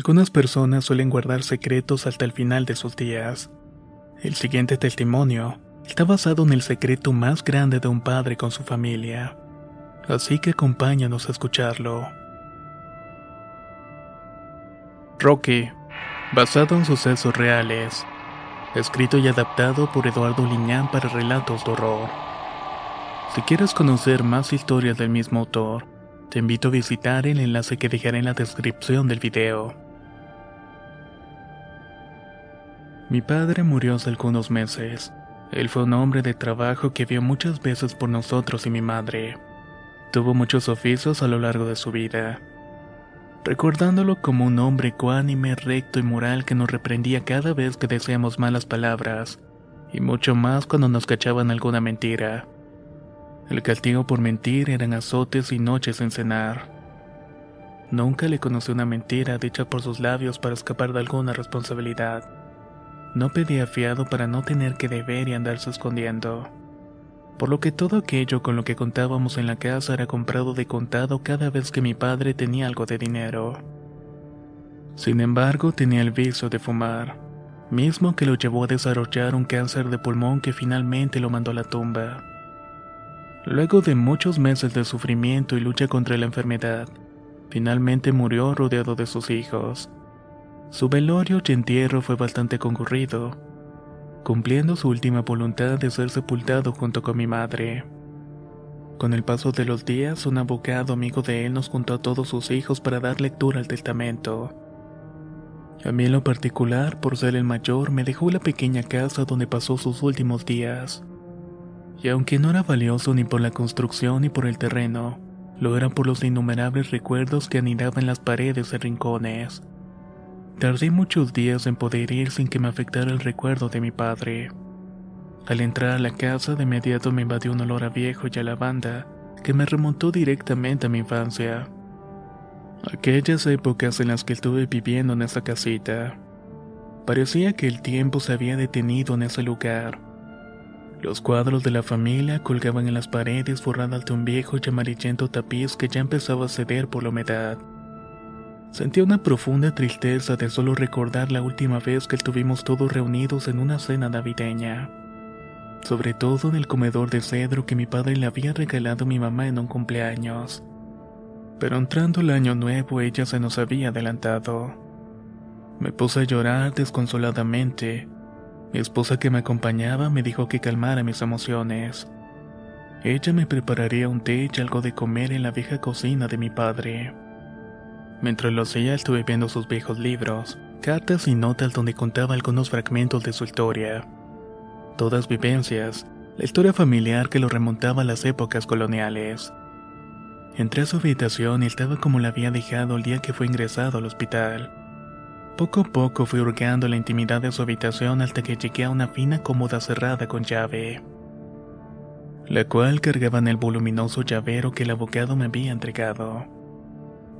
Algunas personas suelen guardar secretos hasta el final de sus días. El siguiente testimonio está basado en el secreto más grande de un padre con su familia. Así que acompáñanos a escucharlo. Rocky, basado en sucesos reales. Escrito y adaptado por Eduardo Liñán para relatos de horror. Si quieres conocer más historias del mismo autor, te invito a visitar el enlace que dejaré en la descripción del video. Mi padre murió hace algunos meses. Él fue un hombre de trabajo que vio muchas veces por nosotros y mi madre. Tuvo muchos oficios a lo largo de su vida. Recordándolo como un hombre ecuánime, recto y moral que nos reprendía cada vez que decíamos malas palabras, y mucho más cuando nos cachaban alguna mentira. El castigo por mentir eran azotes y noches sin cenar. Nunca le conocí una mentira dicha por sus labios para escapar de alguna responsabilidad. No pedía fiado para no tener que deber y andarse escondiendo. Por lo que todo aquello con lo que contábamos en la casa era comprado de contado cada vez que mi padre tenía algo de dinero. Sin embargo, tenía el vicio de fumar, mismo que lo llevó a desarrollar un cáncer de pulmón que finalmente lo mandó a la tumba. Luego de muchos meses de sufrimiento y lucha contra la enfermedad, finalmente murió rodeado de sus hijos. Su velorio y entierro fue bastante concurrido, cumpliendo su última voluntad de ser sepultado junto con mi madre. Con el paso de los días, un abogado amigo de él nos juntó a todos sus hijos para dar lectura al testamento. A mí en lo particular, por ser el mayor, me dejó la pequeña casa donde pasó sus últimos días y aunque no era valioso ni por la construcción ni por el terreno, lo era por los innumerables recuerdos que anidaban en las paredes y rincones. Tardé muchos días en poder ir sin que me afectara el recuerdo de mi padre. Al entrar a la casa de inmediato me invadió un olor a viejo y a lavanda que me remontó directamente a mi infancia. Aquellas épocas en las que estuve viviendo en esa casita. Parecía que el tiempo se había detenido en ese lugar los cuadros de la familia colgaban en las paredes forradas de un viejo y amarillento tapiz que ya empezaba a ceder por la humedad. Sentía una profunda tristeza de solo recordar la última vez que estuvimos todos reunidos en una cena navideña. Sobre todo en el comedor de cedro que mi padre le había regalado a mi mamá en un cumpleaños. Pero entrando el año nuevo ella se nos había adelantado. Me puse a llorar desconsoladamente mi esposa que me acompañaba me dijo que calmara mis emociones. Ella me prepararía un té y algo de comer en la vieja cocina de mi padre. Mientras lo hacía estuve viendo sus viejos libros, cartas y notas donde contaba algunos fragmentos de su historia. Todas vivencias, la historia familiar que lo remontaba a las épocas coloniales. Entré a su habitación y estaba como la había dejado el día que fue ingresado al hospital. Poco a poco fui hurgando la intimidad de su habitación hasta que llegué a una fina cómoda cerrada con llave, la cual cargaba en el voluminoso llavero que el abogado me había entregado.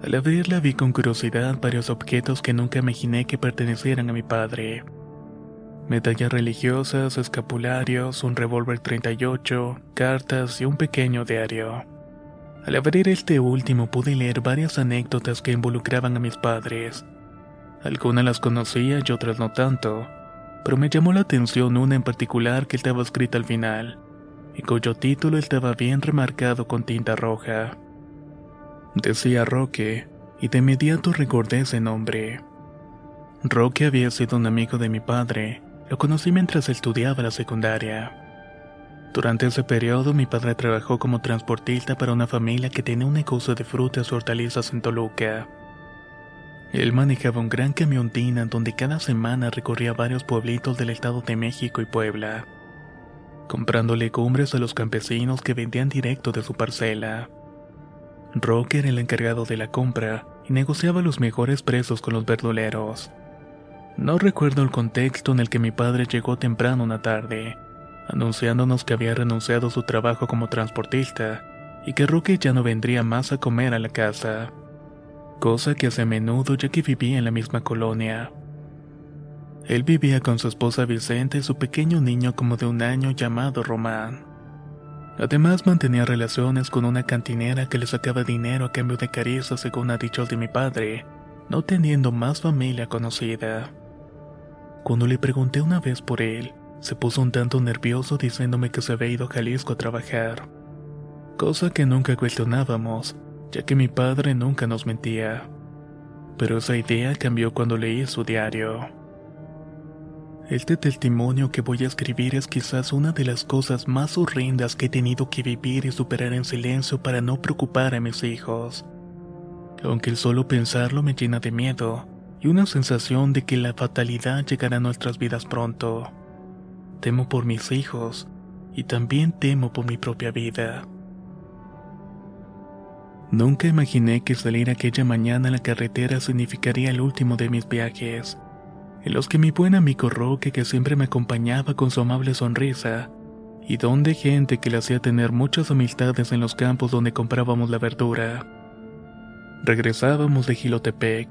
Al abrirla vi con curiosidad varios objetos que nunca imaginé que pertenecieran a mi padre. Medallas religiosas, escapularios, un revólver 38, cartas y un pequeño diario. Al abrir este último pude leer varias anécdotas que involucraban a mis padres, algunas las conocía y otras no tanto, pero me llamó la atención una en particular que estaba escrita al final, y cuyo título estaba bien remarcado con tinta roja. Decía Roque, y de inmediato recordé ese nombre. Roque había sido un amigo de mi padre, lo conocí mientras estudiaba la secundaria. Durante ese periodo mi padre trabajó como transportista para una familia que tenía un negocio de frutas y hortalizas en Toluca. Él manejaba un gran camión donde cada semana recorría varios pueblitos del Estado de México y Puebla, comprando legumbres a los campesinos que vendían directo de su parcela. Roque era el encargado de la compra y negociaba los mejores precios con los verduleros. No recuerdo el contexto en el que mi padre llegó temprano una tarde, anunciándonos que había renunciado a su trabajo como transportista y que Roque ya no vendría más a comer a la casa cosa que hace a menudo ya que vivía en la misma colonia. Él vivía con su esposa Vicente y su pequeño niño como de un año llamado Román. Además mantenía relaciones con una cantinera que le sacaba dinero a cambio de caricias según ha dicho el de mi padre, no teniendo más familia conocida. Cuando le pregunté una vez por él, se puso un tanto nervioso diciéndome que se había ido a Jalisco a trabajar, cosa que nunca cuestionábamos, ya que mi padre nunca nos mentía. Pero esa idea cambió cuando leí su diario. Este testimonio que voy a escribir es quizás una de las cosas más horrendas que he tenido que vivir y superar en silencio para no preocupar a mis hijos. Aunque el solo pensarlo me llena de miedo y una sensación de que la fatalidad llegará a nuestras vidas pronto. Temo por mis hijos y también temo por mi propia vida. Nunca imaginé que salir aquella mañana a la carretera significaría el último de mis viajes, en los que mi buen amigo Roque, que siempre me acompañaba con su amable sonrisa, y donde gente que le hacía tener muchas amistades en los campos donde comprábamos la verdura. Regresábamos de Gilotepec.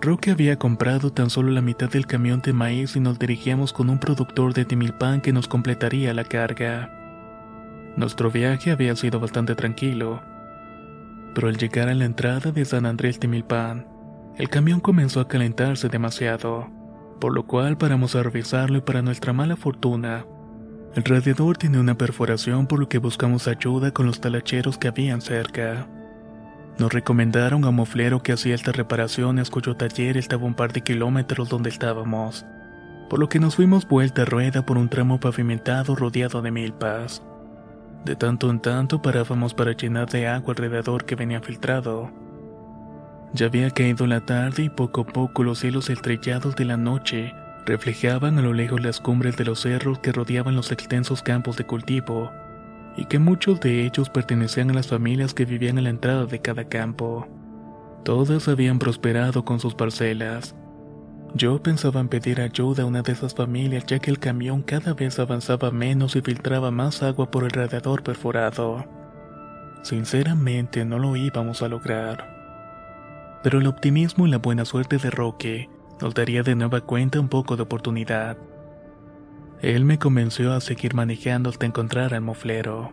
Roque había comprado tan solo la mitad del camión de maíz y nos dirigíamos con un productor de Timilpan que nos completaría la carga. Nuestro viaje había sido bastante tranquilo pero al llegar a la entrada de San Andrés Timilpan, el camión comenzó a calentarse demasiado, por lo cual paramos a revisarlo y para nuestra mala fortuna, el radiador tiene una perforación por lo que buscamos ayuda con los talacheros que habían cerca. Nos recomendaron a un moflero que hacía estas reparaciones cuyo taller estaba un par de kilómetros donde estábamos, por lo que nos fuimos vuelta a rueda por un tramo pavimentado rodeado de milpas. De tanto en tanto parábamos para llenar de agua alrededor que venía filtrado. Ya había caído la tarde y poco a poco los cielos estrellados de la noche reflejaban a lo lejos las cumbres de los cerros que rodeaban los extensos campos de cultivo, y que muchos de ellos pertenecían a las familias que vivían a la entrada de cada campo. Todas habían prosperado con sus parcelas, yo pensaba en pedir ayuda a una de esas familias ya que el camión cada vez avanzaba menos y filtraba más agua por el radiador perforado. Sinceramente no lo íbamos a lograr. Pero el optimismo y la buena suerte de Roque nos daría de nueva cuenta un poco de oportunidad. Él me convenció a seguir manejando hasta encontrar al moflero.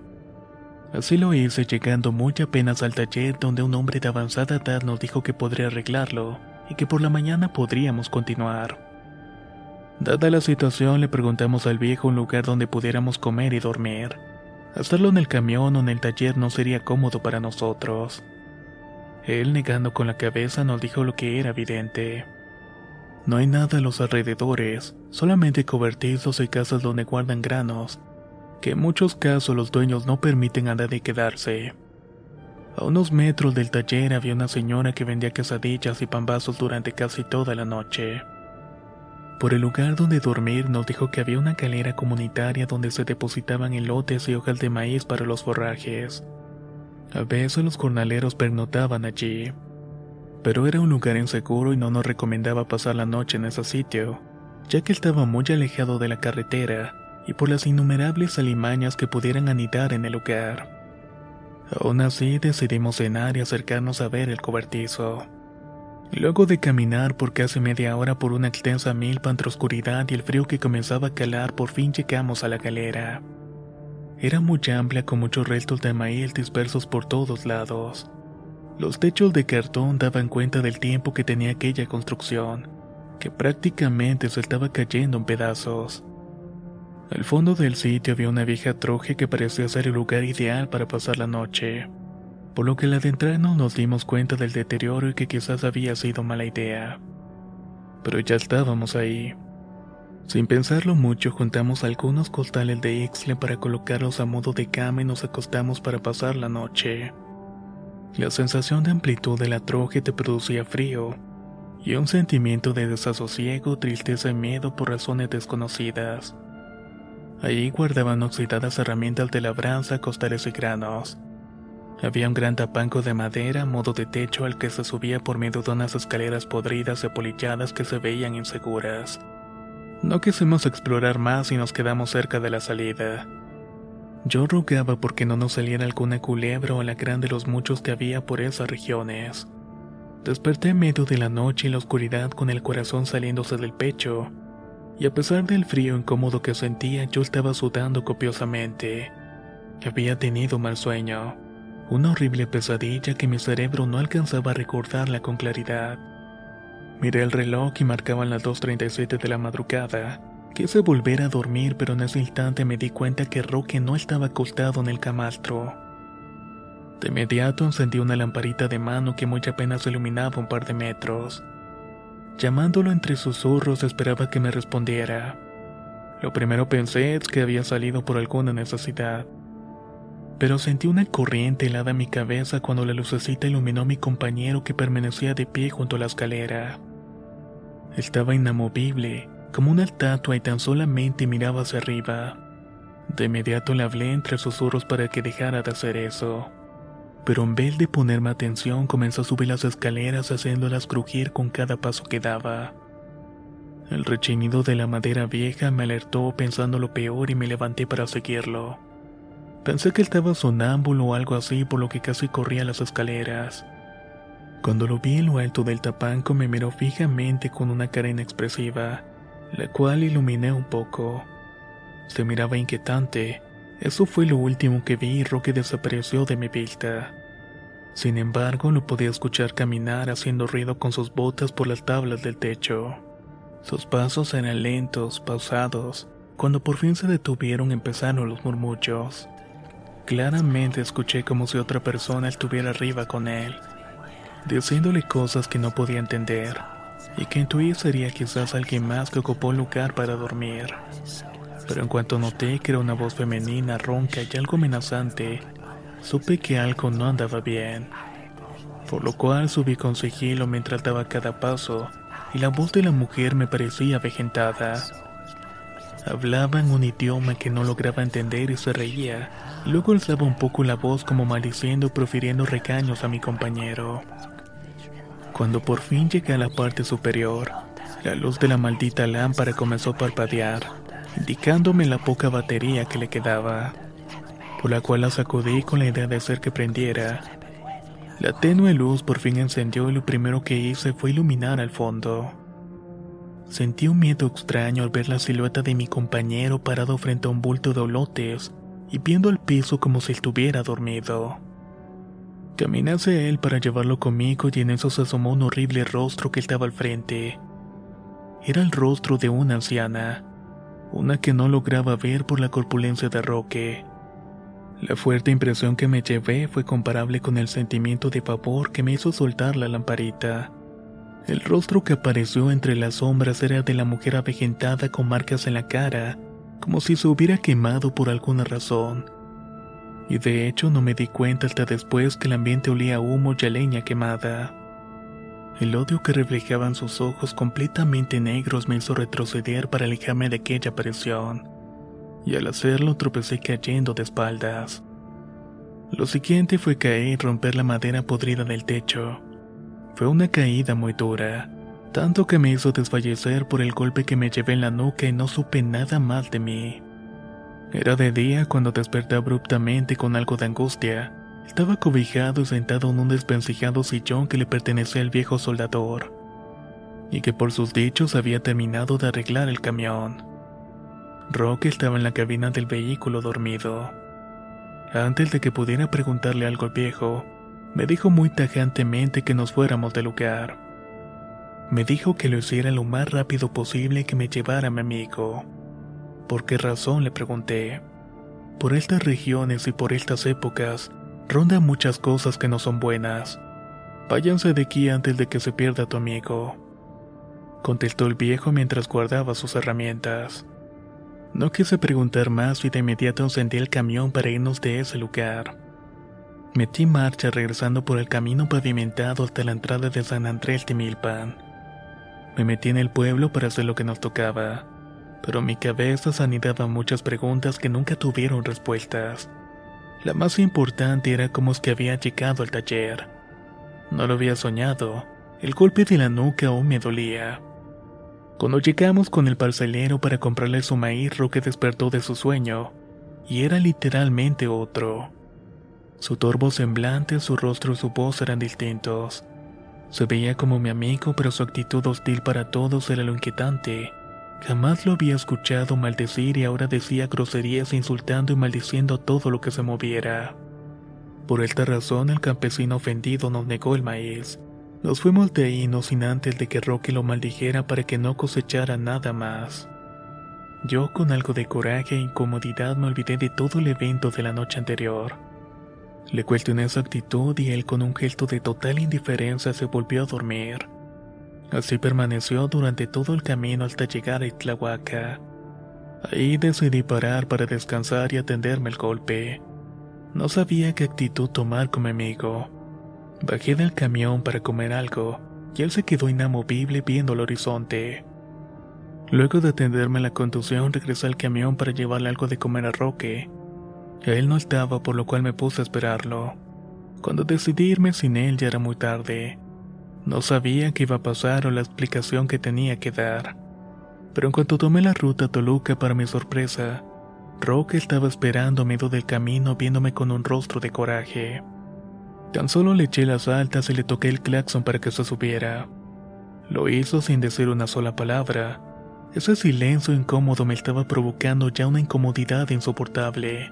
Así lo hice llegando muy apenas al taller donde un hombre de avanzada edad nos dijo que podría arreglarlo y que por la mañana podríamos continuar. Dada la situación, le preguntamos al viejo un lugar donde pudiéramos comer y dormir. Hacerlo en el camión o en el taller no sería cómodo para nosotros. Él, negando con la cabeza, nos dijo lo que era evidente. No hay nada a los alrededores, solamente cobertizos y casas donde guardan granos, que en muchos casos los dueños no permiten a nadie quedarse. A unos metros del taller había una señora que vendía quesadillas y pambazos durante casi toda la noche. Por el lugar donde dormir nos dijo que había una calera comunitaria donde se depositaban elotes y hojas de maíz para los forrajes. A veces los jornaleros pernotaban allí. Pero era un lugar inseguro y no nos recomendaba pasar la noche en ese sitio, ya que estaba muy alejado de la carretera y por las innumerables alimañas que pudieran anidar en el lugar. Aún así decidimos cenar y acercarnos a ver el cobertizo. Luego de caminar por casi media hora por una extensa milpa entre oscuridad y el frío que comenzaba a calar, por fin llegamos a la galera. Era muy amplia con muchos restos de maíz dispersos por todos lados. Los techos de cartón daban cuenta del tiempo que tenía aquella construcción, que prácticamente se estaba cayendo en pedazos. Al fondo del sitio había una vieja troje que parecía ser el lugar ideal para pasar la noche, por lo que al adentrarnos nos dimos cuenta del deterioro y que quizás había sido mala idea. Pero ya estábamos ahí. Sin pensarlo mucho, juntamos algunos costales de Ixle para colocarlos a modo de cama y nos acostamos para pasar la noche. La sensación de amplitud de la troje te producía frío y un sentimiento de desasosiego, tristeza y miedo por razones desconocidas. Allí guardaban oxidadas herramientas de labranza, costales y granos. Había un gran tapanco de madera, modo de techo al que se subía por medio de unas escaleras podridas y apolilladas que se veían inseguras. No quisimos explorar más y nos quedamos cerca de la salida. Yo rogaba porque no nos saliera alguna culebra o alacrán de los muchos que había por esas regiones. Desperté en medio de la noche y la oscuridad con el corazón saliéndose del pecho, y a pesar del frío incómodo que sentía, yo estaba sudando copiosamente. Había tenido mal sueño, una horrible pesadilla que mi cerebro no alcanzaba a recordarla con claridad. Miré el reloj y marcaban las 2.37 de la madrugada. Quise volver a dormir, pero en ese instante me di cuenta que Roque no estaba acostado en el camastro. De inmediato encendí una lamparita de mano que muy apenas iluminaba un par de metros. Llamándolo entre susurros esperaba que me respondiera. Lo primero pensé es que había salido por alguna necesidad. Pero sentí una corriente helada en mi cabeza cuando la lucecita iluminó a mi compañero que permanecía de pie junto a la escalera. Estaba inamovible, como una estatua y tan solamente miraba hacia arriba. De inmediato le hablé entre susurros para que dejara de hacer eso. Pero en vez de ponerme atención comenzó a subir las escaleras haciéndolas crujir con cada paso que daba. El rechinido de la madera vieja me alertó pensando lo peor y me levanté para seguirlo. Pensé que estaba sonámbulo o algo así por lo que casi corría las escaleras. Cuando lo vi en lo alto del tapanco me miró fijamente con una cara inexpresiva, la cual iluminé un poco. Se miraba inquietante. Eso fue lo último que vi y Roque desapareció de mi vista. Sin embargo, lo podía escuchar caminar haciendo ruido con sus botas por las tablas del techo. Sus pasos eran lentos, pausados. Cuando por fin se detuvieron empezaron los murmullos. Claramente escuché como si otra persona estuviera arriba con él diciéndole cosas que no podía entender, y que intuí sería quizás alguien más que ocupó lugar para dormir. Pero en cuanto noté que era una voz femenina, ronca y algo amenazante, supe que algo no andaba bien. Por lo cual subí con sigilo mientras daba cada paso, y la voz de la mujer me parecía avejentada. Hablaba en un idioma que no lograba entender y se reía. Luego alzaba un poco la voz como maldiciendo profiriendo recaños a mi compañero. Cuando por fin llegué a la parte superior, la luz de la maldita lámpara comenzó a parpadear, indicándome la poca batería que le quedaba, por la cual la sacudí con la idea de hacer que prendiera. La tenue luz por fin encendió y lo primero que hice fue iluminar al fondo. Sentí un miedo extraño al ver la silueta de mi compañero parado frente a un bulto de olotes y viendo el piso como si estuviera dormido. Caminé hacia él para llevarlo conmigo y en eso se asomó un horrible rostro que estaba al frente. Era el rostro de una anciana, una que no lograba ver por la corpulencia de Roque. La fuerte impresión que me llevé fue comparable con el sentimiento de pavor que me hizo soltar la lamparita. El rostro que apareció entre las sombras era de la mujer avejentada con marcas en la cara, como si se hubiera quemado por alguna razón y de hecho no me di cuenta hasta después que el ambiente olía a humo y a leña quemada. El odio que reflejaban sus ojos completamente negros me hizo retroceder para alejarme de aquella aparición, y al hacerlo tropecé cayendo de espaldas. Lo siguiente fue caer y romper la madera podrida del techo. Fue una caída muy dura, tanto que me hizo desfallecer por el golpe que me llevé en la nuca y no supe nada más de mí. Era de día cuando desperté abruptamente con algo de angustia. Estaba cobijado y sentado en un desvencijado sillón que le pertenecía al viejo soldador, y que por sus dichos había terminado de arreglar el camión. Roque estaba en la cabina del vehículo dormido. Antes de que pudiera preguntarle algo al viejo, me dijo muy tajantemente que nos fuéramos del lugar. Me dijo que lo hiciera lo más rápido posible que me llevara a mi amigo. ¿Por qué razón? le pregunté. Por estas regiones y por estas épocas, rondan muchas cosas que no son buenas. Váyanse de aquí antes de que se pierda tu amigo. contestó el viejo mientras guardaba sus herramientas. No quise preguntar más y de inmediato encendí el camión para irnos de ese lugar. Metí marcha regresando por el camino pavimentado hasta la entrada de San Andrés de Milpan. Me metí en el pueblo para hacer lo que nos tocaba, pero mi cabeza sanidaba muchas preguntas que nunca tuvieron respuestas. La más importante era cómo es que había llegado al taller. No lo había soñado, el golpe de la nuca aún me dolía. Cuando llegamos con el parcelero para comprarle su maíz, Roque despertó de su sueño, y era literalmente otro. Su torvo semblante, su rostro y su voz eran distintos. Se veía como mi amigo, pero su actitud hostil para todos era lo inquietante. Jamás lo había escuchado maldecir y ahora decía groserías insultando y maldiciendo todo lo que se moviera. Por esta razón el campesino ofendido nos negó el maíz. Nos fuimos de ahí no sin antes de que Rocky lo maldijera para que no cosechara nada más. Yo con algo de coraje e incomodidad me olvidé de todo el evento de la noche anterior. Le cuestioné su actitud y él con un gesto de total indiferencia se volvió a dormir. Así permaneció durante todo el camino hasta llegar a Itlahuaca. Ahí decidí parar para descansar y atenderme el golpe. No sabía qué actitud tomar con mi amigo. Bajé del camión para comer algo y él se quedó inamovible viendo el horizonte. Luego de atenderme la conducción regresé al camión para llevarle algo de comer a Roque. Él no estaba, por lo cual me puse a esperarlo. Cuando decidí irme sin él ya era muy tarde. No sabía qué iba a pasar o la explicación que tenía que dar. Pero en cuanto tomé la ruta a Toluca para mi sorpresa, Roque estaba esperando a medio del camino viéndome con un rostro de coraje. Tan solo le eché las altas y le toqué el claxon para que se subiera. Lo hizo sin decir una sola palabra. Ese silencio incómodo me estaba provocando ya una incomodidad insoportable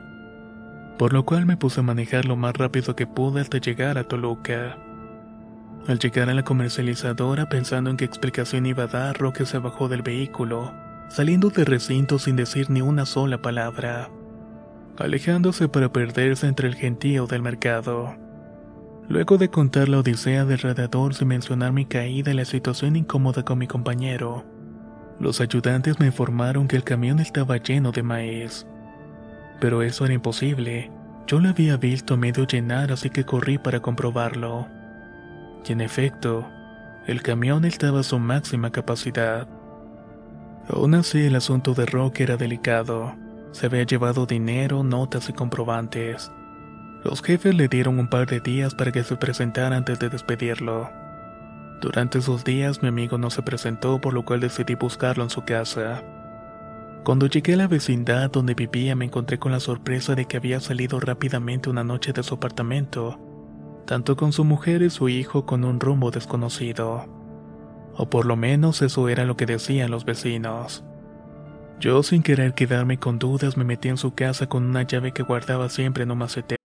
por lo cual me puse a manejar lo más rápido que pude hasta llegar a Toluca. Al llegar a la comercializadora pensando en qué explicación iba a dar, Roque se bajó del vehículo, saliendo del recinto sin decir ni una sola palabra, alejándose para perderse entre el gentío del mercado. Luego de contar la odisea del radiador sin mencionar mi caída y la situación incómoda con mi compañero, los ayudantes me informaron que el camión estaba lleno de maíz pero eso era imposible. Yo lo había visto medio llenar, así que corrí para comprobarlo. Y en efecto, el camión estaba a su máxima capacidad. Aún así, el asunto de Rock era delicado. Se había llevado dinero, notas y comprobantes. Los jefes le dieron un par de días para que se presentara antes de despedirlo. Durante esos días mi amigo no se presentó, por lo cual decidí buscarlo en su casa. Cuando llegué a la vecindad donde vivía me encontré con la sorpresa de que había salido rápidamente una noche de su apartamento, tanto con su mujer y su hijo con un rumbo desconocido. O por lo menos eso era lo que decían los vecinos. Yo sin querer quedarme con dudas me metí en su casa con una llave que guardaba siempre en un macetero.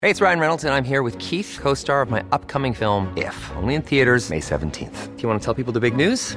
Hey, it's Ryan Reynolds and I'm here with Keith, co-star of my upcoming film If, only in theaters May 17th. Do you want to tell people the big news?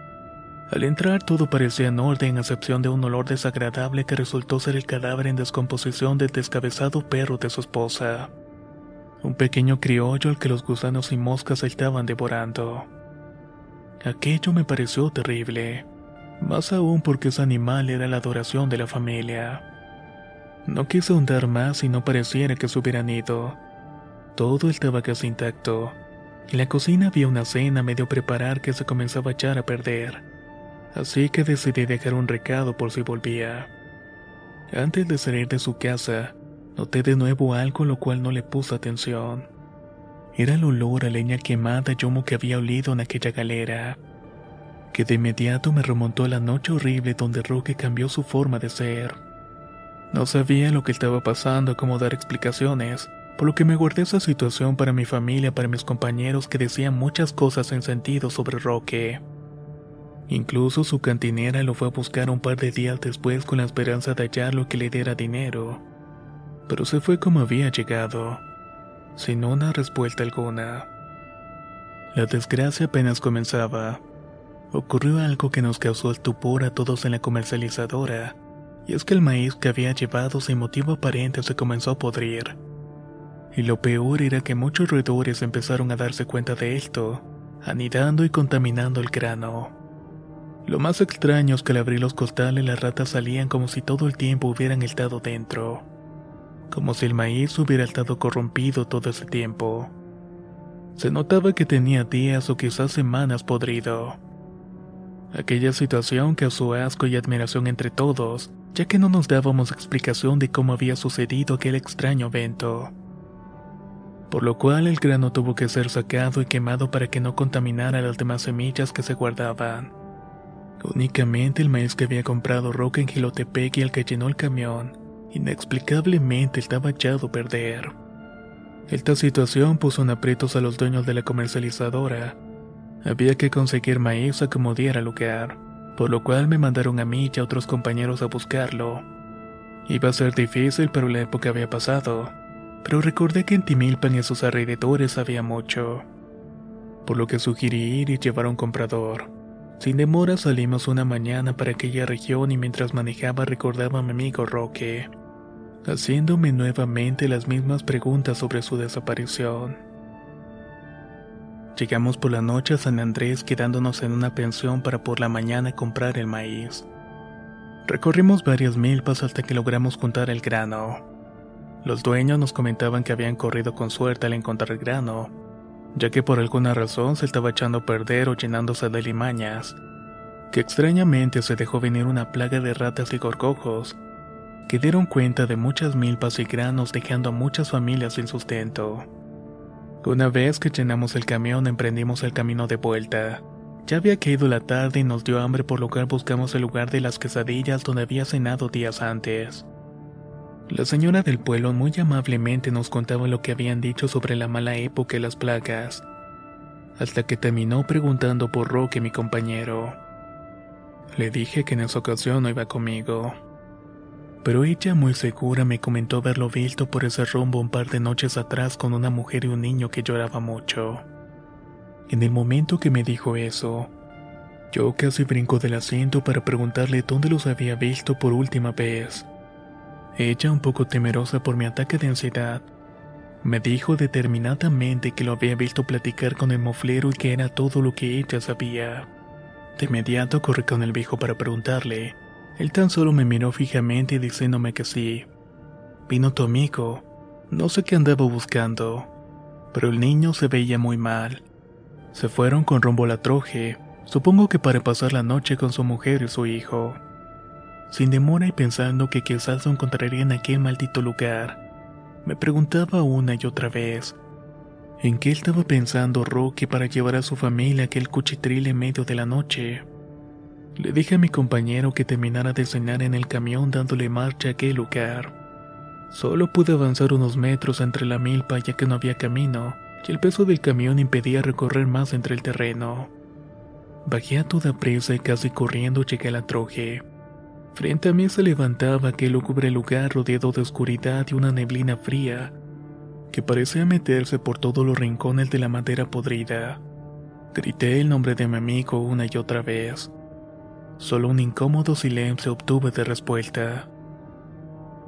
al entrar todo parecía en orden a excepción de un olor desagradable que resultó ser el cadáver en descomposición del descabezado perro de su esposa. Un pequeño criollo al que los gusanos y moscas estaban devorando. Aquello me pareció terrible, más aún porque ese animal era la adoración de la familia. No quise ahondar más y no pareciera que se hubieran ido. Todo estaba casi intacto. En la cocina había una cena medio preparar que se comenzaba a echar a perder. Así que decidí dejar un recado por si volvía. Antes de salir de su casa, noté de nuevo algo lo cual no le puse atención. Era el olor a leña quemada y humo que había olido en aquella galera, que de inmediato me remontó a la noche horrible donde Roque cambió su forma de ser. No sabía lo que estaba pasando, cómo dar explicaciones, por lo que me guardé esa situación para mi familia, para mis compañeros que decían muchas cosas sin sentido sobre Roque. Incluso su cantinera lo fue a buscar un par de días después con la esperanza de hallarlo que le diera dinero. Pero se fue como había llegado, sin una respuesta alguna. La desgracia apenas comenzaba. Ocurrió algo que nos causó estupor a todos en la comercializadora, y es que el maíz que había llevado sin motivo aparente se comenzó a podrir. Y lo peor era que muchos roedores empezaron a darse cuenta de esto, anidando y contaminando el grano. Lo más extraño es que al abrir los costales las ratas salían como si todo el tiempo hubieran estado dentro. Como si el maíz hubiera estado corrompido todo ese tiempo. Se notaba que tenía días o quizás semanas podrido. Aquella situación causó asco y admiración entre todos, ya que no nos dábamos explicación de cómo había sucedido aquel extraño evento. Por lo cual el grano tuvo que ser sacado y quemado para que no contaminara las demás semillas que se guardaban. Únicamente el maíz que había comprado Roca en Gilotepec y el que llenó el camión, inexplicablemente estaba echado a perder. Esta situación puso en aprietos a los dueños de la comercializadora. Había que conseguir maíz a como diera lugar, por lo cual me mandaron a mí y a otros compañeros a buscarlo. Iba a ser difícil, pero la época había pasado. Pero recordé que en Timilpan y a sus alrededores había mucho. Por lo que sugerí ir y llevar a un comprador. Sin demora salimos una mañana para aquella región y mientras manejaba recordaba a mi amigo Roque, haciéndome nuevamente las mismas preguntas sobre su desaparición. Llegamos por la noche a San Andrés quedándonos en una pensión para por la mañana comprar el maíz. Recorrimos varias milpas hasta que logramos juntar el grano. Los dueños nos comentaban que habían corrido con suerte al encontrar el grano, ya que por alguna razón se estaba echando a perder o llenándose de limañas, que extrañamente se dejó venir una plaga de ratas y gorgojos, que dieron cuenta de muchas milpas y granos dejando a muchas familias sin sustento. Una vez que llenamos el camión emprendimos el camino de vuelta. Ya había caído la tarde y nos dio hambre por lo cual buscamos el lugar de las quesadillas donde había cenado días antes. La señora del pueblo muy amablemente nos contaba lo que habían dicho sobre la mala época y las plagas, hasta que terminó preguntando por Roque, mi compañero. Le dije que en esa ocasión no iba conmigo. Pero ella muy segura me comentó haberlo visto por ese rumbo un par de noches atrás con una mujer y un niño que lloraba mucho. En el momento que me dijo eso, yo casi brinco del asiento para preguntarle dónde los había visto por última vez. Ella, un poco temerosa por mi ataque de ansiedad, me dijo determinadamente que lo había visto platicar con el moflero y que era todo lo que ella sabía. De inmediato corrí con el viejo para preguntarle. Él tan solo me miró fijamente diciéndome que sí. Vino tu amigo. No sé qué andaba buscando, pero el niño se veía muy mal. Se fueron con rumbo a la troje, supongo que para pasar la noche con su mujer y su hijo sin demora y pensando que quizás lo encontraría en aquel maldito lugar. Me preguntaba una y otra vez, ¿en qué estaba pensando Rocky para llevar a su familia aquel cuchitril en medio de la noche? Le dije a mi compañero que terminara de cenar en el camión dándole marcha a aquel lugar. Solo pude avanzar unos metros entre la milpa ya que no había camino, y el peso del camión impedía recorrer más entre el terreno. Bajé a toda prisa y casi corriendo llegué a la troje. Frente a mí se levantaba aquel lúgubre lugar rodeado de oscuridad y una neblina fría, que parecía meterse por todos los rincones de la madera podrida. Grité el nombre de mi amigo una y otra vez. Solo un incómodo silencio obtuve de respuesta.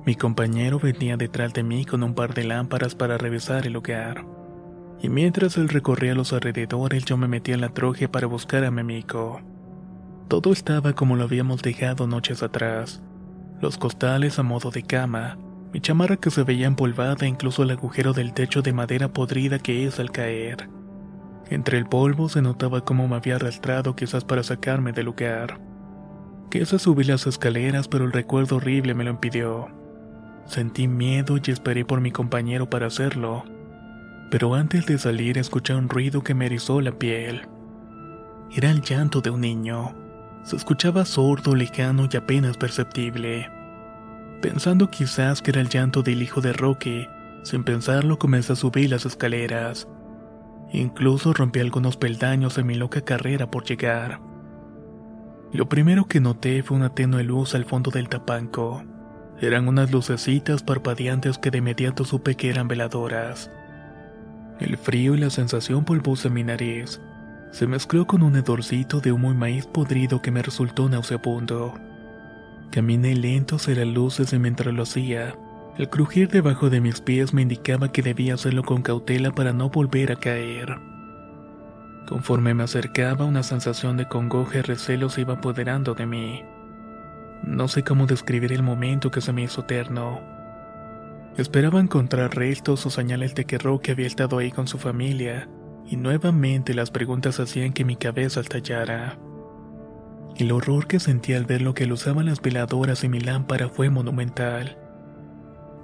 Mi compañero venía detrás de mí con un par de lámparas para revisar el lugar. Y mientras él recorría los alrededores, yo me metí en la troje para buscar a mi amigo. Todo estaba como lo habíamos dejado noches atrás. Los costales a modo de cama, mi chamarra que se veía empolvada incluso el agujero del techo de madera podrida que es al caer. Entre el polvo se notaba cómo me había arrastrado quizás para sacarme del lugar. Quise subir las escaleras, pero el recuerdo horrible me lo impidió. Sentí miedo y esperé por mi compañero para hacerlo. Pero antes de salir escuché un ruido que me erizó la piel. Era el llanto de un niño. Se escuchaba sordo, lejano y apenas perceptible. Pensando quizás que era el llanto del hijo de Roque, sin pensarlo comencé a subir las escaleras. Incluso rompí algunos peldaños en mi loca carrera por llegar. Lo primero que noté fue una tenue luz al fondo del tapanco. Eran unas lucecitas parpadeantes que de inmediato supe que eran veladoras. El frío y la sensación pulposa en mi nariz se mezcló con un hedorcito de humo y maíz podrido que me resultó nauseabundo. Caminé lento hacia las luces y mientras lo hacía, el crujir debajo de mis pies me indicaba que debía hacerlo con cautela para no volver a caer. Conforme me acercaba, una sensación de congoja y recelo se iba apoderando de mí. No sé cómo describir el momento que se me hizo eterno. Esperaba encontrar restos o señales de que Roque había estado ahí con su familia, y nuevamente las preguntas hacían que mi cabeza estallara. El horror que sentí al ver lo que usaban las veladoras y mi lámpara fue monumental.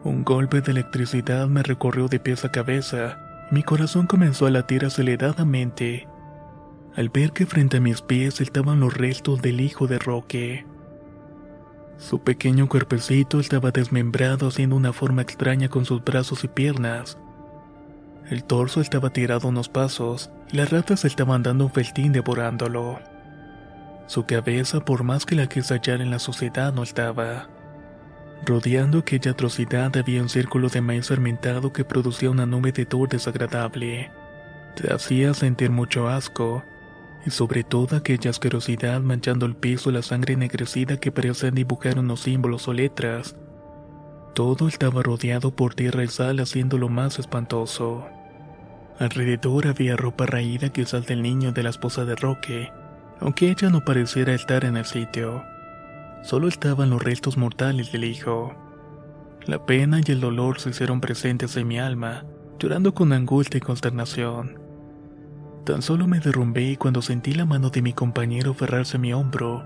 Un golpe de electricidad me recorrió de pies a cabeza, mi corazón comenzó a latir aceleradamente al ver que frente a mis pies estaban los restos del hijo de Roque. Su pequeño cuerpecito estaba desmembrado haciendo una forma extraña con sus brazos y piernas. El torso estaba tirado unos pasos y las ratas estaban dando un festín devorándolo. Su cabeza, por más que la quise hallar en la sociedad, no estaba. Rodeando aquella atrocidad había un círculo de maíz fermentado que producía una nube de tor desagradable. Te hacía sentir mucho asco, y sobre todo aquella asquerosidad manchando el piso la sangre ennegrecida que parecían dibujar unos símbolos o letras. Todo estaba rodeado por tierra y sal haciéndolo más espantoso. Alrededor había ropa raída quizás del niño de la esposa de Roque, aunque ella no pareciera estar en el sitio. Solo estaban los restos mortales del hijo. La pena y el dolor se hicieron presentes en mi alma, llorando con angustia y consternación. Tan solo me derrumbé cuando sentí la mano de mi compañero aferrarse a mi hombro.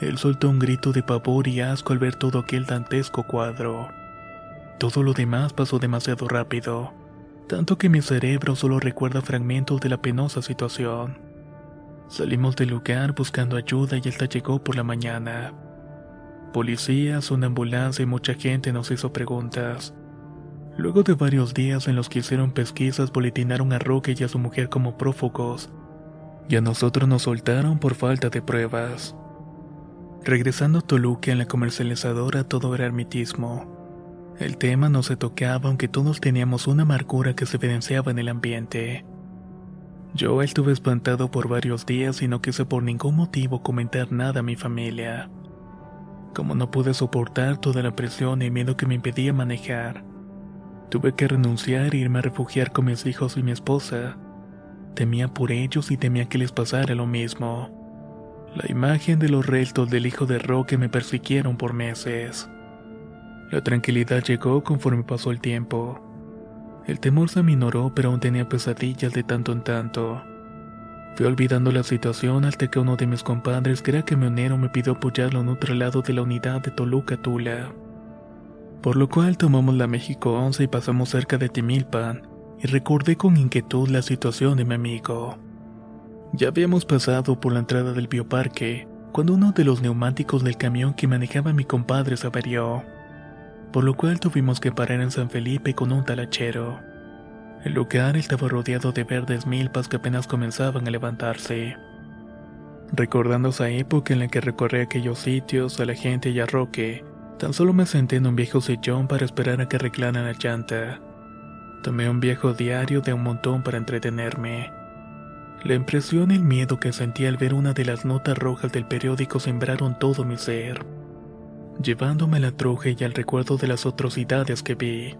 Él soltó un grito de pavor y asco al ver todo aquel dantesco cuadro. Todo lo demás pasó demasiado rápido, tanto que mi cerebro solo recuerda fragmentos de la penosa situación. Salimos del lugar buscando ayuda y esta llegó por la mañana. Policías, una ambulancia y mucha gente nos hizo preguntas. Luego de varios días en los que hicieron pesquisas, boletinaron a Roque y a su mujer como prófugos, y a nosotros nos soltaron por falta de pruebas. Regresando a Toluca en la comercializadora todo era ermitismo. El tema no se tocaba aunque todos teníamos una amargura que se evidenciaba en el ambiente. Yo estuve espantado por varios días y no quise por ningún motivo comentar nada a mi familia. Como no pude soportar toda la presión y miedo que me impedía manejar, tuve que renunciar e irme a refugiar con mis hijos y mi esposa. Temía por ellos y temía que les pasara lo mismo. La imagen de los restos del hijo de Roque me persiguieron por meses. La tranquilidad llegó conforme pasó el tiempo. El temor se minoró, pero aún tenía pesadillas de tanto en tanto. Fui olvidando la situación hasta que uno de mis compadres, que era camionero, me pidió apoyarlo en otro lado de la unidad de Toluca Tula. Por lo cual tomamos la México 11 y pasamos cerca de Timilpan, y recordé con inquietud la situación de mi amigo. Ya habíamos pasado por la entrada del bioparque, cuando uno de los neumáticos del camión que manejaba mi compadre se averió, por lo cual tuvimos que parar en San Felipe con un talachero. El lugar estaba rodeado de verdes milpas que apenas comenzaban a levantarse. Recordando esa época en la que recorrí aquellos sitios, a la gente y a Roque, tan solo me senté en un viejo sillón para esperar a que arreglaran la llanta. Tomé un viejo diario de un montón para entretenerme. La impresión y el miedo que sentí al ver una de las notas rojas del periódico sembraron todo mi ser, llevándome a la troja y al recuerdo de las atrocidades que vi.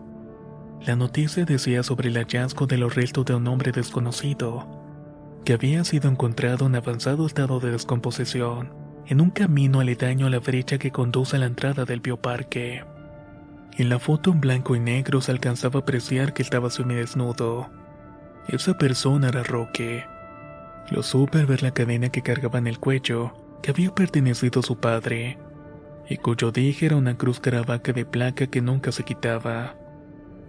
La noticia decía sobre el hallazgo de los restos de un hombre desconocido, que había sido encontrado en avanzado estado de descomposición, en un camino aledaño a la brecha que conduce a la entrada del bioparque. En la foto en blanco y negro se alcanzaba a apreciar que estaba semidesnudo. Esa persona era Roque. Lo supe al ver la cadena que cargaba en el cuello, que había pertenecido a su padre, y cuyo dije era una cruz caravaca de placa que nunca se quitaba.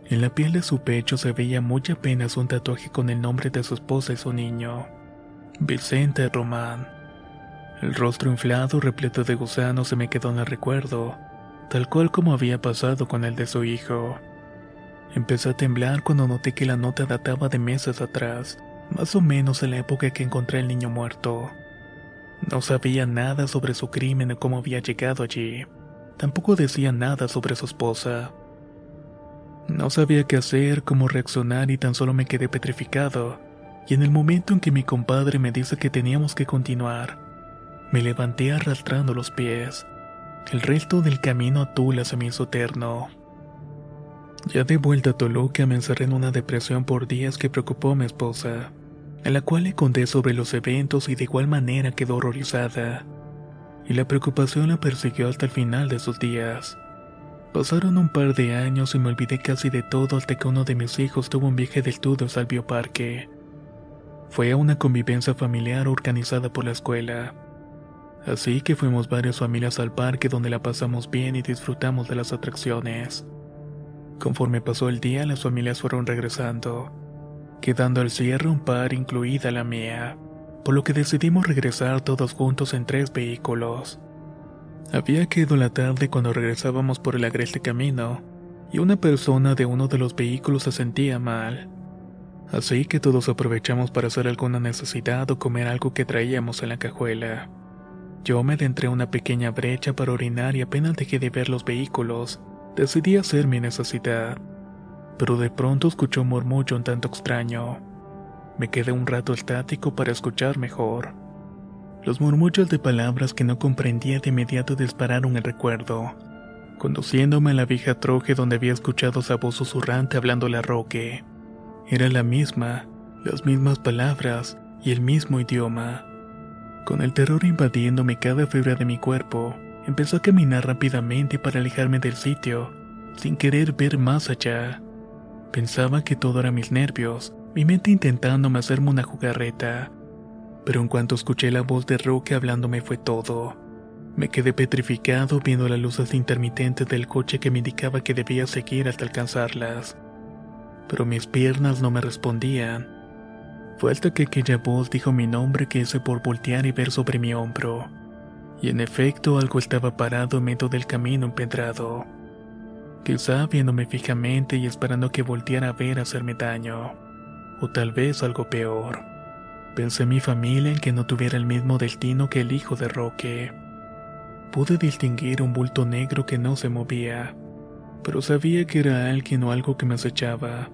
En la piel de su pecho se veía muy apenas un tatuaje con el nombre de su esposa y su niño, Vicente Román. El rostro inflado, repleto de gusanos, se me quedó en el recuerdo, tal cual como había pasado con el de su hijo. Empecé a temblar cuando noté que la nota databa de meses atrás, más o menos en la época que encontré al niño muerto. No sabía nada sobre su crimen o cómo había llegado allí. Tampoco decía nada sobre su esposa. No sabía qué hacer, cómo reaccionar y tan solo me quedé petrificado. Y en el momento en que mi compadre me dice que teníamos que continuar, me levanté arrastrando los pies. El resto del camino a Tula se me hizo eterno. Ya de vuelta a Toluca me encerré en una depresión por días que preocupó a mi esposa a la cual le conté sobre los eventos y de igual manera quedó horrorizada. Y la preocupación la persiguió hasta el final de sus días. Pasaron un par de años y me olvidé casi de todo hasta que uno de mis hijos tuvo un viaje de estudios al bioparque. Fue a una convivencia familiar organizada por la escuela. Así que fuimos varias familias al parque donde la pasamos bien y disfrutamos de las atracciones. Conforme pasó el día, las familias fueron regresando quedando al cierre un par incluida la mía, por lo que decidimos regresar todos juntos en tres vehículos. Había quedado la tarde cuando regresábamos por el agreste camino, y una persona de uno de los vehículos se sentía mal. Así que todos aprovechamos para hacer alguna necesidad o comer algo que traíamos en la cajuela. Yo me adentré una pequeña brecha para orinar y apenas dejé de ver los vehículos, decidí hacer mi necesidad pero de pronto escuché un murmullo un tanto extraño. Me quedé un rato estático para escuchar mejor. Los murmullos de palabras que no comprendía de inmediato dispararon el recuerdo, conduciéndome a la vieja troje donde había escuchado esa voz susurrante hablándole a Roque. Era la misma, las mismas palabras y el mismo idioma. Con el terror invadiéndome cada fibra de mi cuerpo, empezó a caminar rápidamente para alejarme del sitio, sin querer ver más allá. Pensaba que todo era mis nervios, mi mente intentándome hacerme una jugarreta. Pero en cuanto escuché la voz de Roque hablándome fue todo. Me quedé petrificado viendo las luces intermitentes del coche que me indicaba que debía seguir hasta alcanzarlas. Pero mis piernas no me respondían. Fue hasta que aquella voz dijo mi nombre que hice por voltear y ver sobre mi hombro. Y en efecto algo estaba parado en medio del camino empedrado quizá viéndome fijamente y esperando que volteara a ver hacerme daño, o tal vez algo peor. Pensé en mi familia en que no tuviera el mismo destino que el hijo de Roque. Pude distinguir un bulto negro que no se movía, pero sabía que era alguien o algo que me acechaba.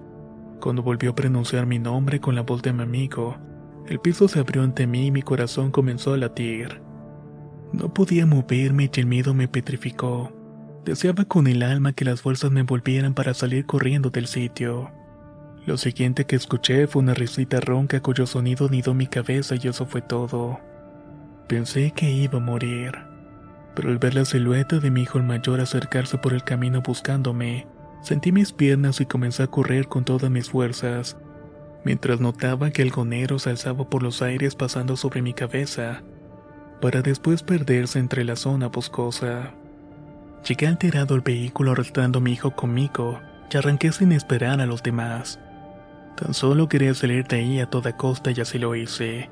Cuando volvió a pronunciar mi nombre con la voz de mi amigo, el piso se abrió ante mí y mi corazón comenzó a latir. No podía moverme y el miedo me petrificó. Deseaba con el alma que las fuerzas me volvieran para salir corriendo del sitio. Lo siguiente que escuché fue una risita ronca cuyo sonido nidó mi cabeza y eso fue todo. Pensé que iba a morir, pero al ver la silueta de mi hijo el mayor acercarse por el camino buscándome, sentí mis piernas y comencé a correr con todas mis fuerzas, mientras notaba que el gonero se alzaba por los aires pasando sobre mi cabeza, para después perderse entre la zona boscosa. Llegué alterado al vehículo arrastrando a mi hijo conmigo y arranqué sin esperar a los demás. Tan solo quería salir de ahí a toda costa y así lo hice.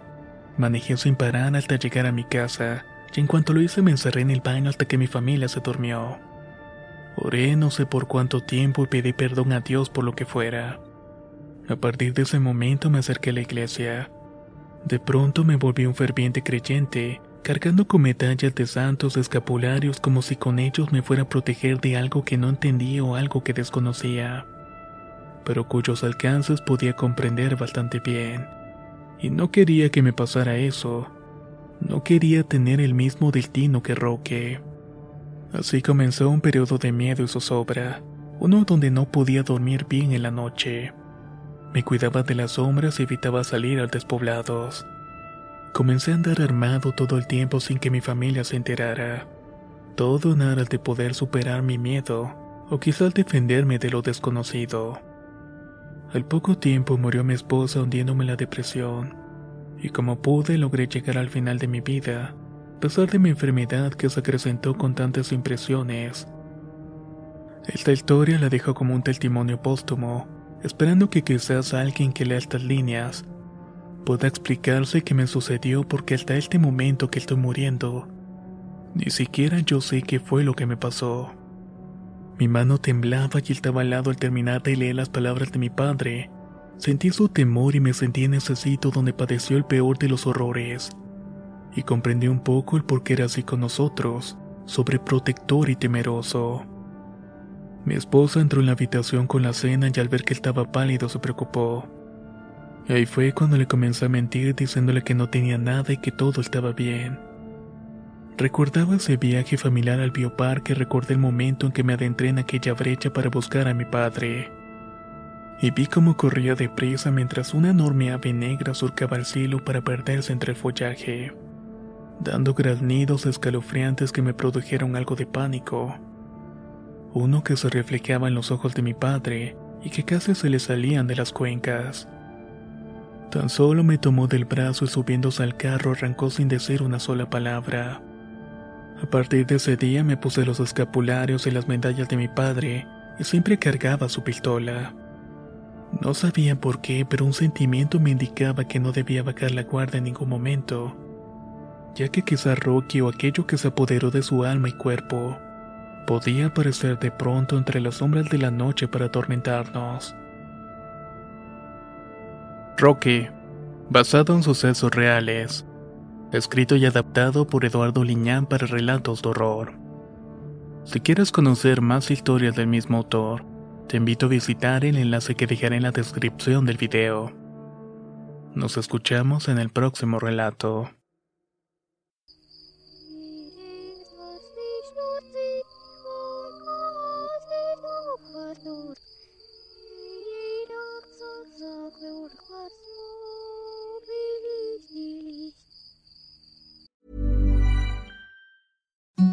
Manejé sin parar hasta llegar a mi casa y en cuanto lo hice me encerré en el baño hasta que mi familia se durmió. Oré no sé por cuánto tiempo y pedí perdón a Dios por lo que fuera. A partir de ese momento me acerqué a la iglesia. De pronto me volví un ferviente creyente cargando con medallas de santos escapularios como si con ellos me fuera a proteger de algo que no entendía o algo que desconocía, pero cuyos alcances podía comprender bastante bien. Y no quería que me pasara eso. No quería tener el mismo destino que Roque. Así comenzó un periodo de miedo y zozobra, uno donde no podía dormir bien en la noche. Me cuidaba de las sombras y evitaba salir a despoblados. Comencé a andar armado todo el tiempo sin que mi familia se enterara. Todo en aras de poder superar mi miedo, o quizás defenderme de lo desconocido. Al poco tiempo murió mi esposa hundiéndome en la depresión, y como pude logré llegar al final de mi vida, a pesar de mi enfermedad que se acrecentó con tantas impresiones. Esta historia la dejo como un testimonio póstumo, esperando que quizás alguien que lea estas líneas pueda explicarse qué me sucedió porque hasta este momento que estoy muriendo, ni siquiera yo sé qué fue lo que me pasó. Mi mano temblaba y estaba al lado al terminar de leer las palabras de mi padre. Sentí su temor y me sentí en ese sitio donde padeció el peor de los horrores y comprendí un poco el por qué era así con nosotros, sobreprotector y temeroso. Mi esposa entró en la habitación con la cena y al ver que estaba pálido se preocupó. Ahí fue cuando le comencé a mentir diciéndole que no tenía nada y que todo estaba bien. Recordaba ese viaje familiar al bioparque recordé el momento en que me adentré en aquella brecha para buscar a mi padre. Y vi cómo corría deprisa mientras una enorme ave negra surcaba el cielo para perderse entre el follaje dando graznidos escalofriantes que me produjeron algo de pánico. Uno que se reflejaba en los ojos de mi padre y que casi se le salían de las cuencas. Tan solo me tomó del brazo y subiéndose al carro arrancó sin decir una sola palabra. A partir de ese día me puse los escapularios y las medallas de mi padre y siempre cargaba su pistola. No sabía por qué, pero un sentimiento me indicaba que no debía bajar la guardia en ningún momento ya que quizá Rocky o aquello que se apoderó de su alma y cuerpo podía aparecer de pronto entre las sombras de la noche para atormentarnos. Rocky, basado en sucesos reales, escrito y adaptado por Eduardo Liñán para relatos de horror. Si quieres conocer más historias del mismo autor, te invito a visitar el enlace que dejaré en la descripción del video. Nos escuchamos en el próximo relato.